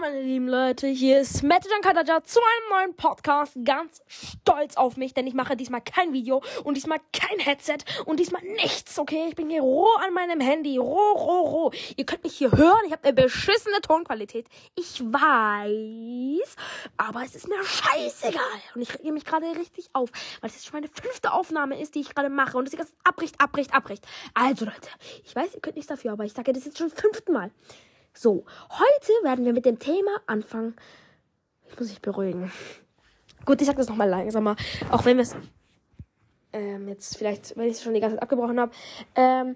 Hallo meine lieben Leute, hier ist Metajan Kadaja zu einem neuen Podcast. Ganz stolz auf mich, denn ich mache diesmal kein Video und diesmal kein Headset und diesmal nichts, okay? Ich bin hier roh an meinem Handy, roh, roh, roh. Ihr könnt mich hier hören, ich habe eine beschissene Tonqualität. Ich weiß, aber es ist mir scheißegal. Und ich rege mich gerade richtig auf, weil es schon meine fünfte Aufnahme ist, die ich gerade mache und es ist abbricht, abbricht, abbricht. Also Leute, ich weiß, ihr könnt nichts dafür, aber ich sage das jetzt schon fünften Mal. So, heute werden wir mit dem Thema anfangen. Ich muss mich beruhigen. Gut, ich sag das nochmal langsamer. Auch wenn wir es ähm, jetzt vielleicht, wenn ich es schon die ganze Zeit abgebrochen habe, ähm,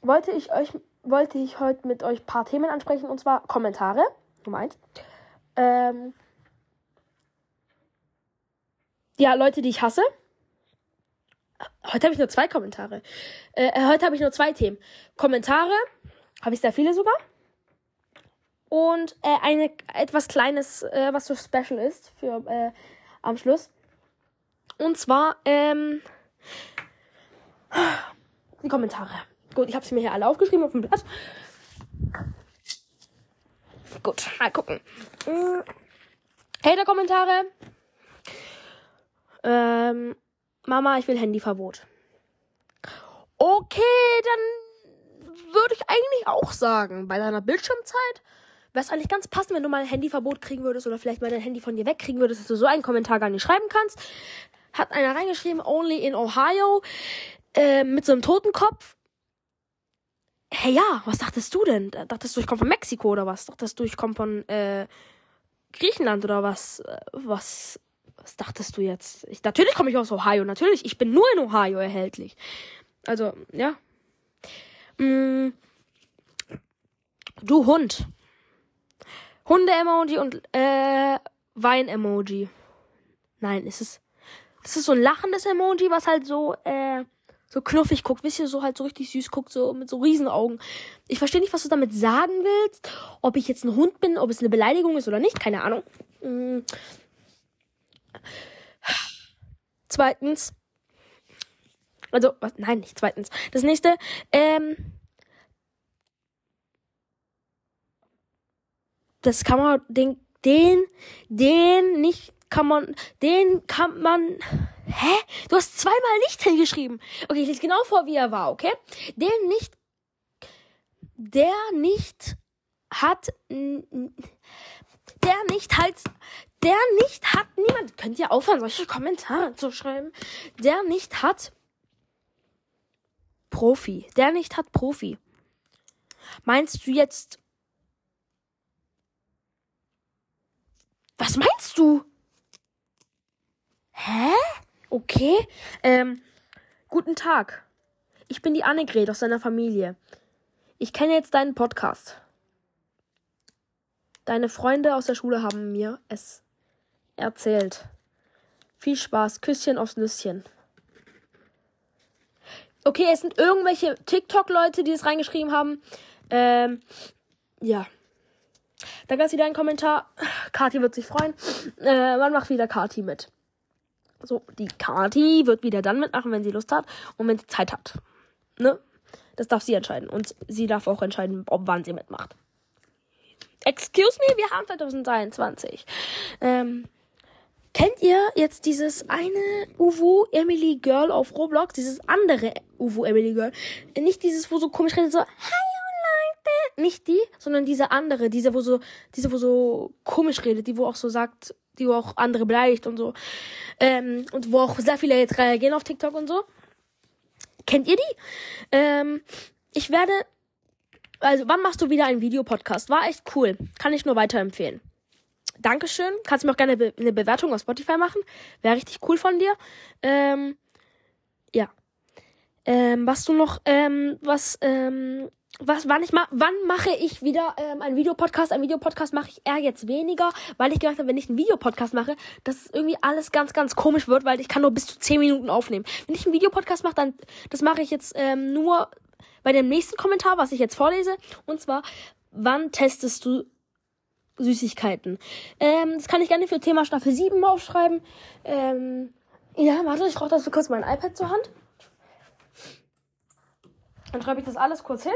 wollte ich euch, wollte ich heute mit euch ein paar Themen ansprechen und zwar Kommentare. Nummer eins. Ähm, ja, Leute, die ich hasse. Heute habe ich nur zwei Kommentare. Äh, heute habe ich nur zwei Themen. Kommentare habe ich sehr viele sogar und äh, eine etwas kleines, äh, was so special ist für äh, am Schluss. Und zwar ähm, die Kommentare. Gut, ich habe sie mir hier alle aufgeschrieben auf dem Blatt. Gut, mal gucken. Hm. Hater-Kommentare. Ähm, Mama, ich will Handyverbot. Okay, dann würde ich eigentlich auch sagen, bei deiner Bildschirmzeit Wäre es eigentlich ganz passend, wenn du mal ein Handyverbot kriegen würdest oder vielleicht mal dein Handy von dir wegkriegen würdest, dass du so einen Kommentar gar nicht schreiben kannst. Hat einer reingeschrieben, only in Ohio, äh, mit so einem Totenkopf. Hey ja, was dachtest du denn? Dachtest du, ich komme von Mexiko oder was? Dachtest du, ich komme von äh, Griechenland oder was? Äh, was? Was dachtest du jetzt? Ich, natürlich komme ich aus Ohio, natürlich. Ich bin nur in Ohio erhältlich. Also, ja. Mm, du Hund. Hunde-Emoji und äh, Wein-Emoji. Nein, ist es. Das ist so ein lachendes Emoji, was halt so, äh, so knuffig guckt. Wisst ihr, so halt so richtig süß guckt, so mit so Riesenaugen. Ich verstehe nicht, was du damit sagen willst. Ob ich jetzt ein Hund bin, ob es eine Beleidigung ist oder nicht, keine Ahnung. Mhm. Zweitens. Also, was? Nein, nicht zweitens. Das nächste, ähm, das kann man, den, den, den nicht, kann man, den kann man, hä? Du hast zweimal nicht hingeschrieben. Okay, ich lese genau vor, wie er war, okay? Den nicht, der nicht hat, der nicht halt, der nicht hat, niemand, könnt ihr aufhören, solche Kommentare zu schreiben, der nicht hat, Profi, der nicht hat Profi. Meinst du jetzt Was meinst du? Hä? Okay. Ähm, guten Tag. Ich bin die Annegret aus deiner Familie. Ich kenne jetzt deinen Podcast. Deine Freunde aus der Schule haben mir es erzählt. Viel Spaß. Küsschen aufs Nüsschen. Okay, es sind irgendwelche TikTok-Leute, die es reingeschrieben haben. Ähm, ja. Da gab es wieder einen Kommentar. Kati wird sich freuen. Äh, man macht wieder Kati mit. So, die Kati wird wieder dann mitmachen, wenn sie Lust hat und wenn sie Zeit hat. Ne? Das darf sie entscheiden. Und sie darf auch entscheiden, ob wann sie mitmacht. Excuse me, wir haben 2023. Ähm, kennt ihr jetzt dieses eine Uwu Emily Girl auf Roblox? Dieses andere Uwu Emily Girl? Nicht dieses, wo so komisch redet, so, hi nicht die, sondern diese andere, diese, wo so, diese, wo so komisch redet, die, wo auch so sagt, die wo auch andere beleidigt und so. Ähm, und wo auch sehr viele jetzt reagieren auf TikTok und so. Kennt ihr die? Ähm, ich werde, also wann machst du wieder einen Videopodcast? War echt cool. Kann ich nur weiterempfehlen. Dankeschön. Kannst du mir auch gerne eine Bewertung auf Spotify machen. Wäre richtig cool von dir. Ähm, ja. Ähm, was du noch, ähm, was, ähm, was, wann ich mal, wann mache ich wieder ähm, einen Videopodcast? Ein Videopodcast mache ich eher jetzt weniger, weil ich gedacht habe, wenn ich einen Videopodcast mache, dass irgendwie alles ganz, ganz komisch wird, weil ich kann nur bis zu 10 Minuten aufnehmen. Wenn ich einen Videopodcast mache, dann, das mache ich jetzt ähm, nur bei dem nächsten Kommentar, was ich jetzt vorlese. Und zwar, wann testest du Süßigkeiten? Ähm, das kann ich gerne für Thema Staffel 7 aufschreiben. Ähm, ja, warte, ich brauche das kurz mein iPad zur Hand. Dann schreibe ich das alles kurz hin.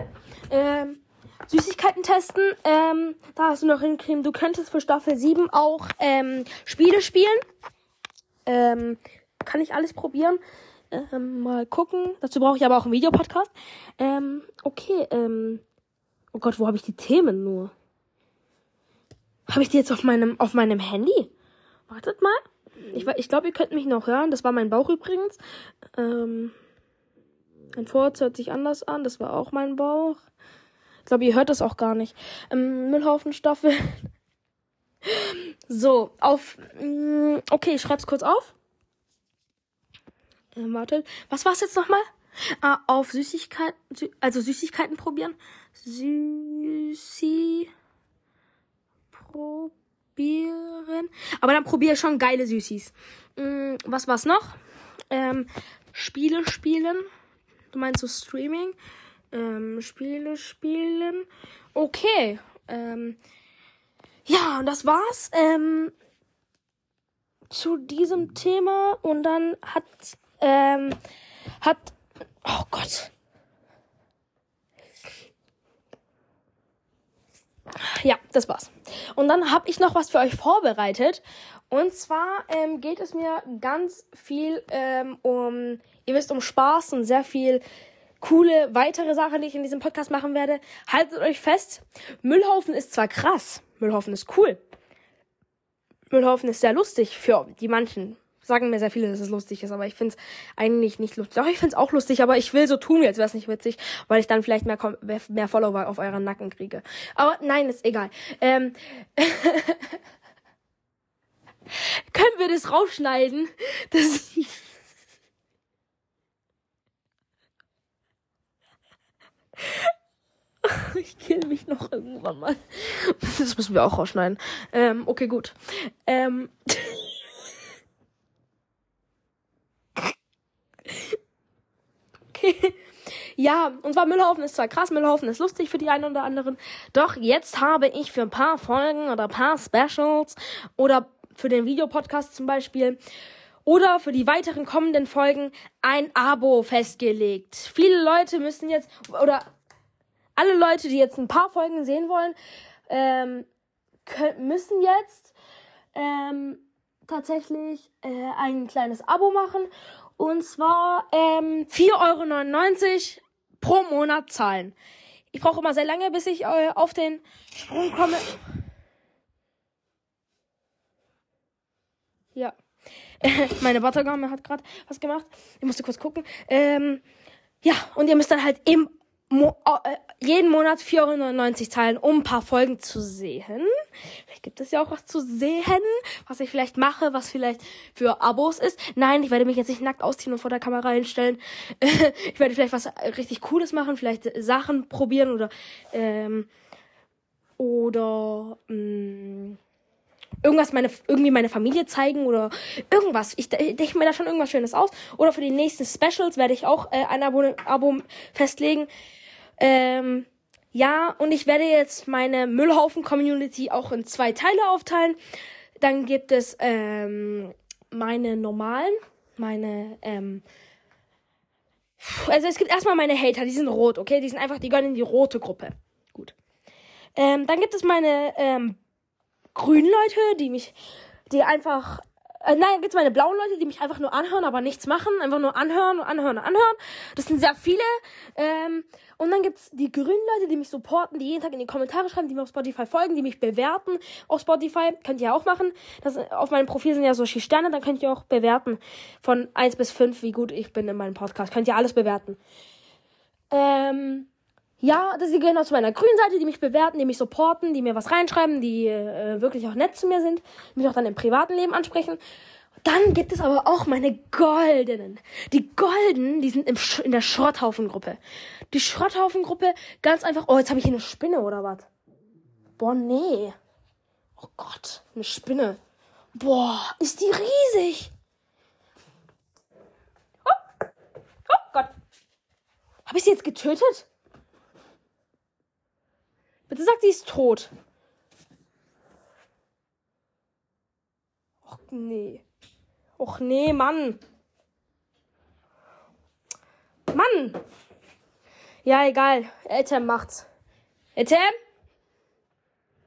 Ähm, Süßigkeiten testen. Ähm, da hast du noch hinkriegen. Du könntest für Staffel 7 auch ähm, Spiele spielen. Ähm, kann ich alles probieren. Ähm, mal gucken. Dazu brauche ich aber auch einen Videopodcast. Ähm, okay, ähm. Oh Gott, wo habe ich die Themen nur? Habe ich die jetzt auf meinem, auf meinem Handy? Wartet mal. Ich, ich glaube, ihr könnt mich noch hören. Das war mein Bauch übrigens. Ähm, ein Furz hört sich anders an. Das war auch mein Bauch. Ich glaube, ihr hört das auch gar nicht. Ähm, Müllhaufenstaffel. so, auf. Mh, mm, okay, ich schreib's kurz auf. Äh, wartet. Was war's jetzt nochmal? Ah, auf Süßigkeiten, Sü also Süßigkeiten probieren. Süßi probieren. Aber dann probiere schon geile Süßis. Hm, was war's noch? Ähm, Spiele spielen. Du meinst so Streaming? Ähm, Spiele spielen. Okay. Ähm, ja, und das war's. Ähm, zu diesem Thema. Und dann hat, ähm, hat Oh Gott. Ja, das war's. Und dann habe ich noch was für euch vorbereitet. Und zwar ähm, geht es mir ganz viel ähm, um, ihr wisst, um Spaß und sehr viel coole weitere Sachen, die ich in diesem Podcast machen werde. Haltet euch fest, Müllhaufen ist zwar krass, Müllhaufen ist cool. Müllhaufen ist sehr lustig für die manchen sagen mir sehr viele, dass es lustig ist, aber ich finde es eigentlich nicht lustig. Doch, ich finde es auch lustig, aber ich will so tun, als wäre es nicht witzig, weil ich dann vielleicht mehr, mehr Follower auf euren Nacken kriege. Aber nein, ist egal. Ähm Können wir das rausschneiden? Das ich kill mich noch irgendwann mal. Das müssen wir auch rausschneiden. Ähm, okay, gut. Ähm ja, und zwar Müllhaufen ist zwar krass, Müllhaufen ist lustig für die einen oder anderen. Doch jetzt habe ich für ein paar Folgen oder ein paar Specials oder für den Videopodcast zum Beispiel oder für die weiteren kommenden Folgen ein Abo festgelegt. Viele Leute müssen jetzt oder alle Leute, die jetzt ein paar Folgen sehen wollen, ähm, können, müssen jetzt ähm, tatsächlich äh, ein kleines Abo machen und zwar ähm, 4,99 Euro pro Monat zahlen. Ich brauche immer sehr lange, bis ich äh, auf den Sprung komme. Ja. Meine Buttergame hat gerade was gemacht. Ich musste kurz gucken. Ähm, ja, und ihr müsst dann halt im Mo äh, jeden Monat 4,99 Euro zahlen, um ein paar Folgen zu sehen. Vielleicht gibt es ja auch was zu sehen, was ich vielleicht mache, was vielleicht für Abos ist. Nein, ich werde mich jetzt nicht nackt ausziehen und vor der Kamera hinstellen. ich werde vielleicht was richtig Cooles machen, vielleicht Sachen probieren oder ähm, oder mh, mm, irgendwas meine irgendwie meine Familie zeigen oder irgendwas. Ich denke mir da schon irgendwas Schönes aus. Oder für die nächsten Specials werde ich auch äh, ein Abo, Abo festlegen. Ähm, ja, und ich werde jetzt meine Müllhaufen-Community auch in zwei Teile aufteilen. Dann gibt es ähm, meine normalen, meine ähm, also es gibt erstmal meine Hater, die sind rot, okay? Die sind einfach, die gehören in die rote Gruppe. Gut. Ähm, dann gibt es meine ähm, grünen Leute, die mich, die einfach, äh, nein, gibt's meine blauen Leute, die mich einfach nur anhören, aber nichts machen, einfach nur anhören, anhören, anhören. Das sind sehr viele. Ähm, und dann gibt's die grünen Leute, die mich supporten, die jeden Tag in die Kommentare schreiben, die mir auf Spotify folgen, die mich bewerten auf Spotify. Könnt ihr auch machen. Das, auf meinem Profil sind ja solche Sterne, dann könnt ihr auch bewerten von 1 bis 5, wie gut ich bin in meinem Podcast. Könnt ihr alles bewerten. Ähm, ja, das, die gehören auch zu meiner grünen Seite, die mich bewerten, die mich supporten, die mir was reinschreiben, die äh, wirklich auch nett zu mir sind, mich auch dann im privaten Leben ansprechen. Dann gibt es aber auch meine goldenen. Die goldenen, die sind im Sch in der Schrotthaufengruppe. Die Schrotthaufengruppe, ganz einfach. Oh, jetzt habe ich hier eine Spinne oder was? Boah, nee. Oh Gott, eine Spinne. Boah, ist die riesig. Oh, oh Gott. Habe ich sie jetzt getötet? Bitte sagt, sie ist tot. Och nee. Och nee, Mann. Mann. Ja, egal. Eltern macht's. Etem?